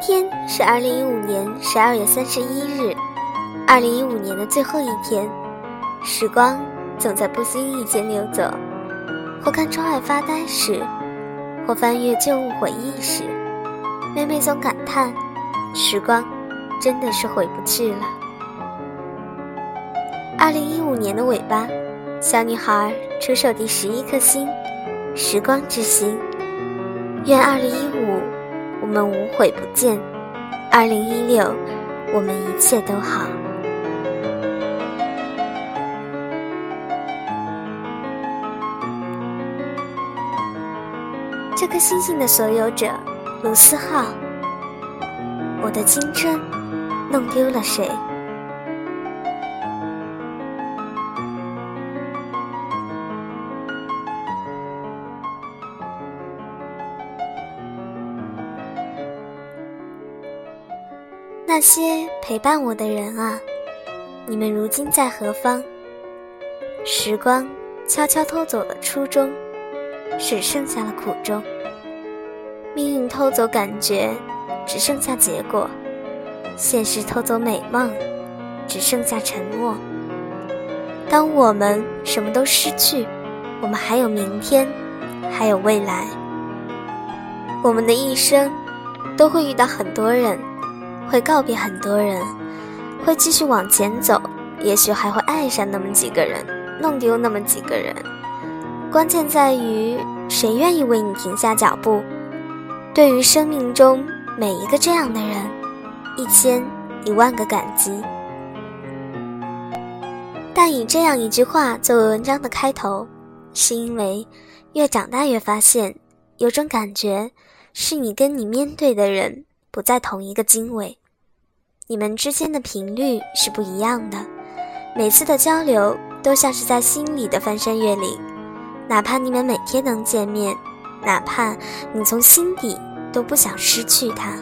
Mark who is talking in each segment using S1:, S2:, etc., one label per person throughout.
S1: 天是二零一五年十二月三十一日，二零一五年的最后一天。时光总在不经意间流走，或看窗外发呆时，或翻阅旧物回忆时，每每总感叹：时光真的是回不去了。二零一五年的尾巴，小女孩出售第十一颗星，时光之星。愿二零一五。我们无悔不见，二零一六，我们一切都好。这颗星星的所有者，卢思浩。我的青春，弄丢了谁？那些陪伴我的人啊，你们如今在何方？时光悄悄偷走了初衷，只剩下了苦衷。命运偷走感觉，只剩下结果；现实偷走美梦，只剩下沉默。当我们什么都失去，我们还有明天，还有未来。我们的一生都会遇到很多人。会告别很多人，会继续往前走，也许还会爱上那么几个人，弄丢那么几个人。关键在于谁愿意为你停下脚步。对于生命中每一个这样的人，一千一万个感激。但以这样一句话作为文章的开头，是因为越长大越发现，有种感觉是你跟你面对的人不在同一个经纬。你们之间的频率是不一样的，每次的交流都像是在心里的翻山越岭，哪怕你们每天能见面，哪怕你从心底都不想失去他，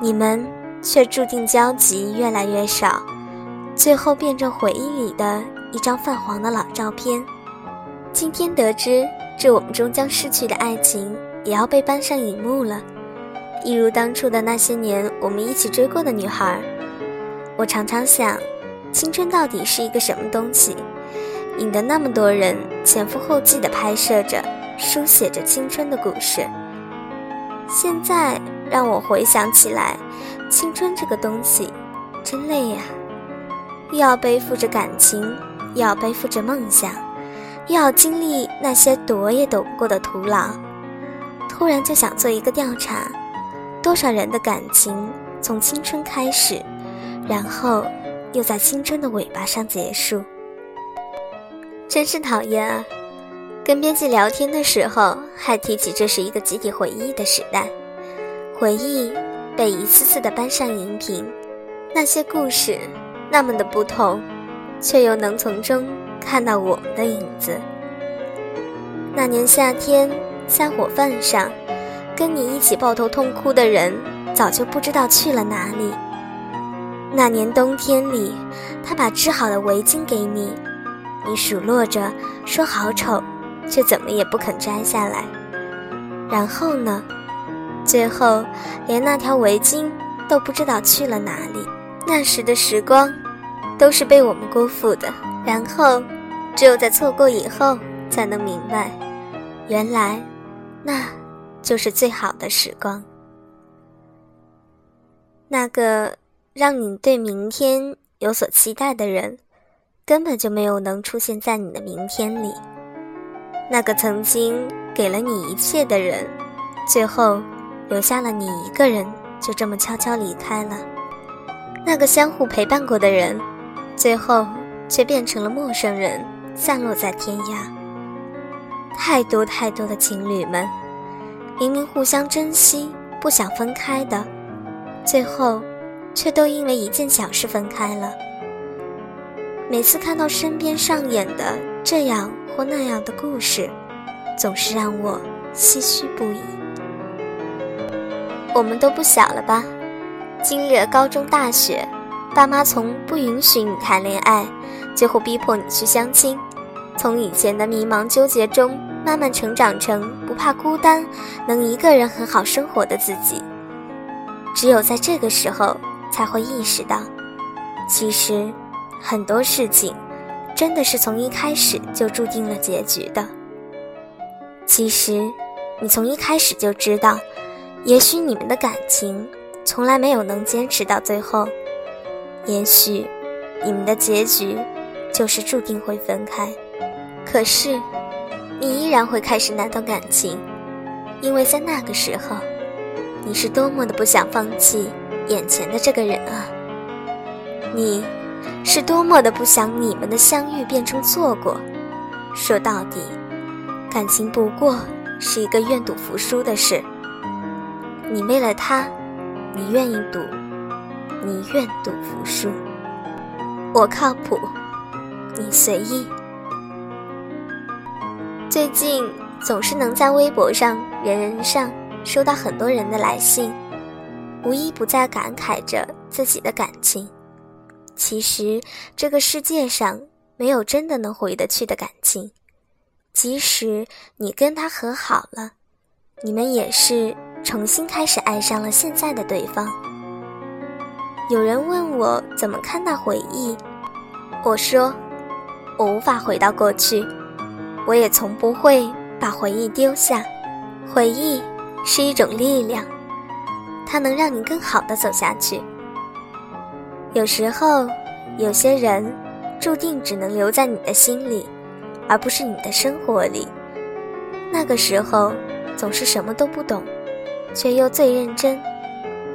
S1: 你们却注定交集越来越少，最后变成回忆里的一张泛黄的老照片。今天得知这我们终将失去的爱情也要被搬上荧幕了。一如当初的那些年，我们一起追过的女孩，我常常想，青春到底是一个什么东西，引得那么多人前赴后继地拍摄着、书写着青春的故事。现在让我回想起来，青春这个东西，真累呀！又要背负着感情，又要背负着梦想，又要经历那些躲也躲不过的徒劳。突然就想做一个调查。多少人的感情从青春开始，然后又在青春的尾巴上结束，真是讨厌啊！跟编辑聊天的时候，还提起这是一个集体回忆的时代，回忆被一次次的搬上荧屏，那些故事那么的不同，却又能从中看到我们的影子。那年夏天，在火饭上。跟你一起抱头痛哭的人，早就不知道去了哪里。那年冬天里，他把织好的围巾给你，你数落着说好丑，却怎么也不肯摘下来。然后呢？最后连那条围巾都不知道去了哪里。那时的时光，都是被我们辜负的。然后，只有在错过以后，才能明白，原来，那。就是最好的时光，那个让你对明天有所期待的人，根本就没有能出现在你的明天里。那个曾经给了你一切的人，最后留下了你一个人，就这么悄悄离开了。那个相互陪伴过的人，最后却变成了陌生人，散落在天涯。太多太多的情侣们。明明互相珍惜、不想分开的，最后却都因为一件小事分开了。每次看到身边上演的这样或那样的故事，总是让我唏嘘不已。我们都不小了吧？经历了高中、大学，爸妈从不允许你谈恋爱，最后逼迫你去相亲，从以前的迷茫纠结中。慢慢成长成不怕孤单，能一个人很好生活的自己。只有在这个时候才会意识到，其实很多事情真的是从一开始就注定了结局的。其实，你从一开始就知道，也许你们的感情从来没有能坚持到最后，也许你们的结局就是注定会分开。可是，你依然会开始那段感情，因为在那个时候，你是多么的不想放弃眼前的这个人啊！你，是多么的不想你们的相遇变成错过。说到底，感情不过是一个愿赌服输的事。你为了他，你愿意赌，你愿赌服输。我靠谱，你随意。最近总是能在微博上、人人上收到很多人的来信，无一不在感慨着自己的感情。其实这个世界上没有真的能回得去的感情，即使你跟他和好了，你们也是重新开始爱上了现在的对方。有人问我怎么看待回忆，我说我无法回到过去。我也从不会把回忆丢下，回忆是一种力量，它能让你更好的走下去。有时候，有些人注定只能留在你的心里，而不是你的生活里。那个时候，总是什么都不懂，却又最认真，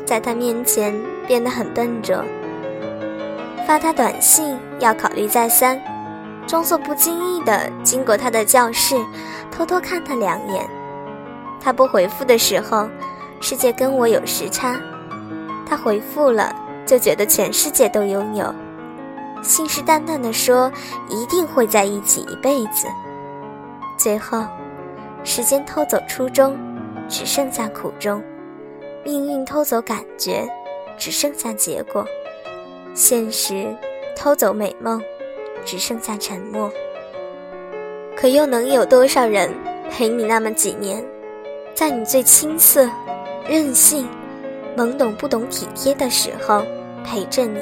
S1: 在他面前变得很笨拙，发他短信要考虑再三。装作不经意地经过他的教室，偷偷看他两眼。他不回复的时候，世界跟我有时差；他回复了，就觉得全世界都拥有。信誓旦旦地说一定会在一起一辈子。最后，时间偷走初衷，只剩下苦衷；命运偷走感觉，只剩下结果；现实偷走美梦。只剩下沉默，可又能有多少人陪你那么几年，在你最青涩、任性、懵懂不懂体贴的时候陪着你，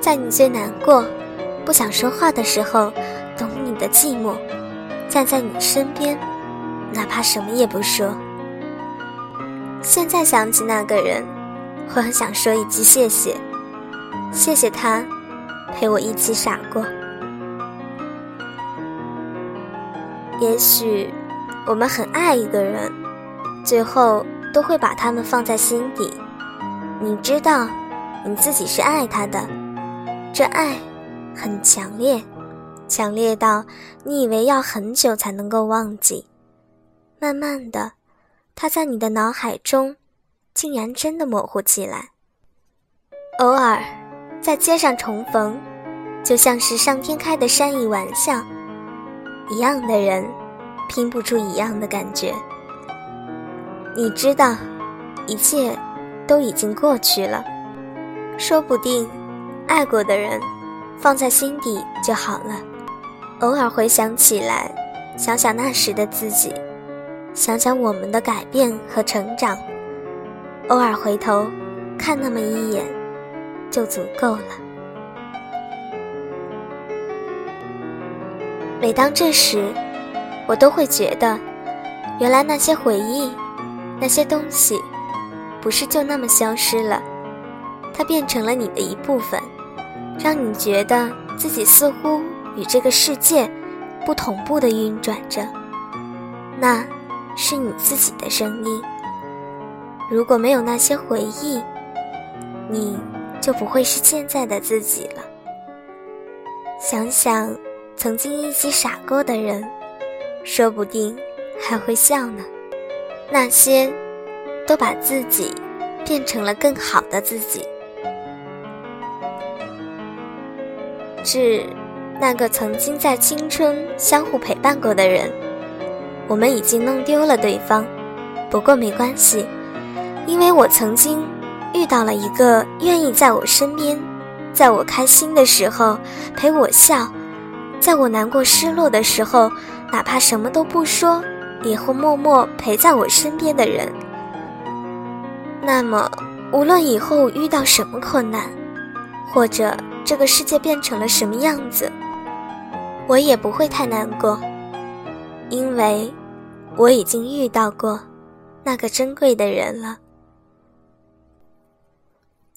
S1: 在你最难过、不想说话的时候懂你的寂寞，站在你身边，哪怕什么也不说。现在想起那个人，我很想说一句谢谢，谢谢他陪我一起傻过。也许，我们很爱一个人，最后都会把他们放在心底。你知道，你自己是爱他的，这爱很强烈，强烈到你以为要很久才能够忘记。慢慢的，他在你的脑海中，竟然真的模糊起来。偶尔，在街上重逢，就像是上天开的善意玩笑。一样的人，拼不出一样的感觉。你知道，一切都已经过去了。说不定，爱过的人，放在心底就好了。偶尔回想起来，想想那时的自己，想想我们的改变和成长，偶尔回头看那么一眼，就足够了。每当这时，我都会觉得，原来那些回忆，那些东西，不是就那么消失了，它变成了你的一部分，让你觉得自己似乎与这个世界不同步的运转着。那，是你自己的声音。如果没有那些回忆，你就不会是现在的自己了。想想。曾经一起傻过的人，说不定还会笑呢。那些都把自己变成了更好的自己。致那个曾经在青春相互陪伴过的人，我们已经弄丢了对方，不过没关系，因为我曾经遇到了一个愿意在我身边，在我开心的时候陪我笑。在我难过、失落的时候，哪怕什么都不说，也会默默陪在我身边的人。那么，无论以后遇到什么困难，或者这个世界变成了什么样子，我也不会太难过，因为我已经遇到过那个珍贵的人了。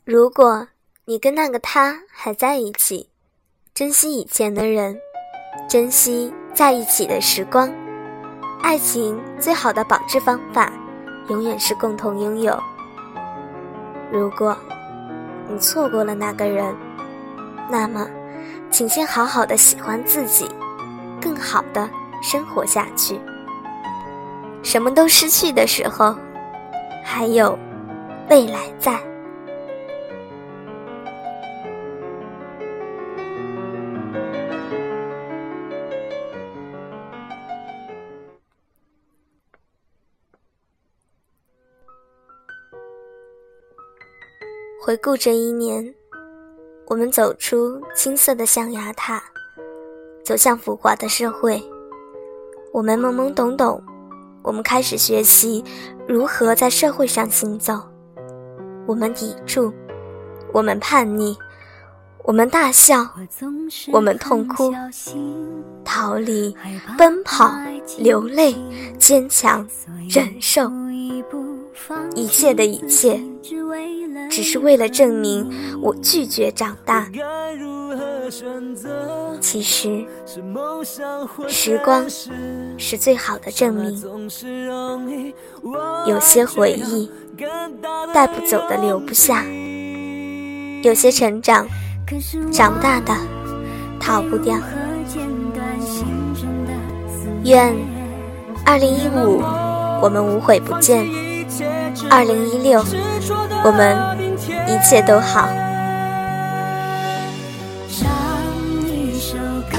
S1: 如果你跟那个他还在一起，珍惜以前的人，珍惜在一起的时光。爱情最好的保质方法，永远是共同拥有。如果你错过了那个人，那么，请先好好的喜欢自己，更好的生活下去。什么都失去的时候，还有未来在。回顾这一年，我们走出青涩的象牙塔，走向浮华的社会。我们懵懵懂懂，我们开始学习如何在社会上行走。我们抵触，我们叛逆，我们大笑，我们痛哭，逃离，奔跑，流泪，坚强，忍受，一切的一切。只是为了证明我拒绝长大。其实，时光是最好的证明。有些回忆带不走的留不下，有些成长长大的逃不掉。愿二零一五我们无悔不见，二零一六我们。一切都好。唱一首歌，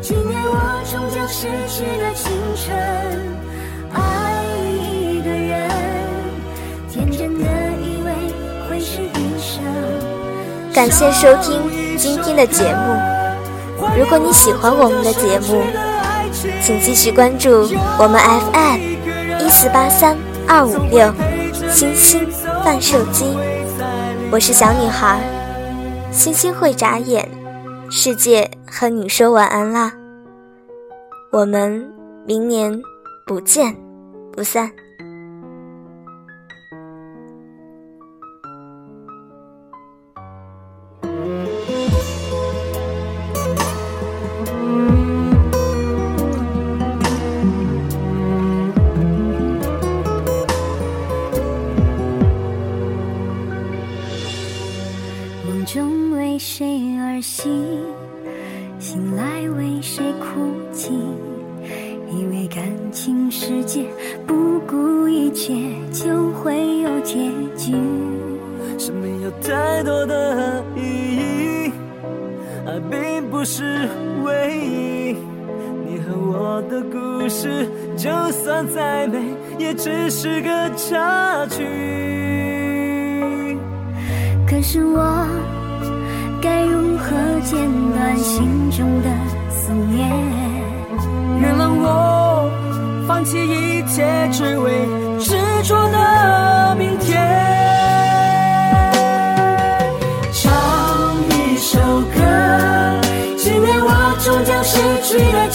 S1: 纪念我终究失去了青春。爱一个人，天真的以为会是一生。感谢收听今天的节目。如果你喜欢我们的节目，请继续关注我们 FM 一四八三二五六星星贩售机。我是小女孩，星星会眨眼，世界和你说晚安啦。我们明年不见不散。
S2: 太多的意义，爱并不是唯一。你和我的故事，就算再美，也只是个插曲。
S3: 可是我该如何剪断心中的思念？
S2: 弃一切，只为执着的明天。
S3: 唱一首歌，纪念我终将失去的。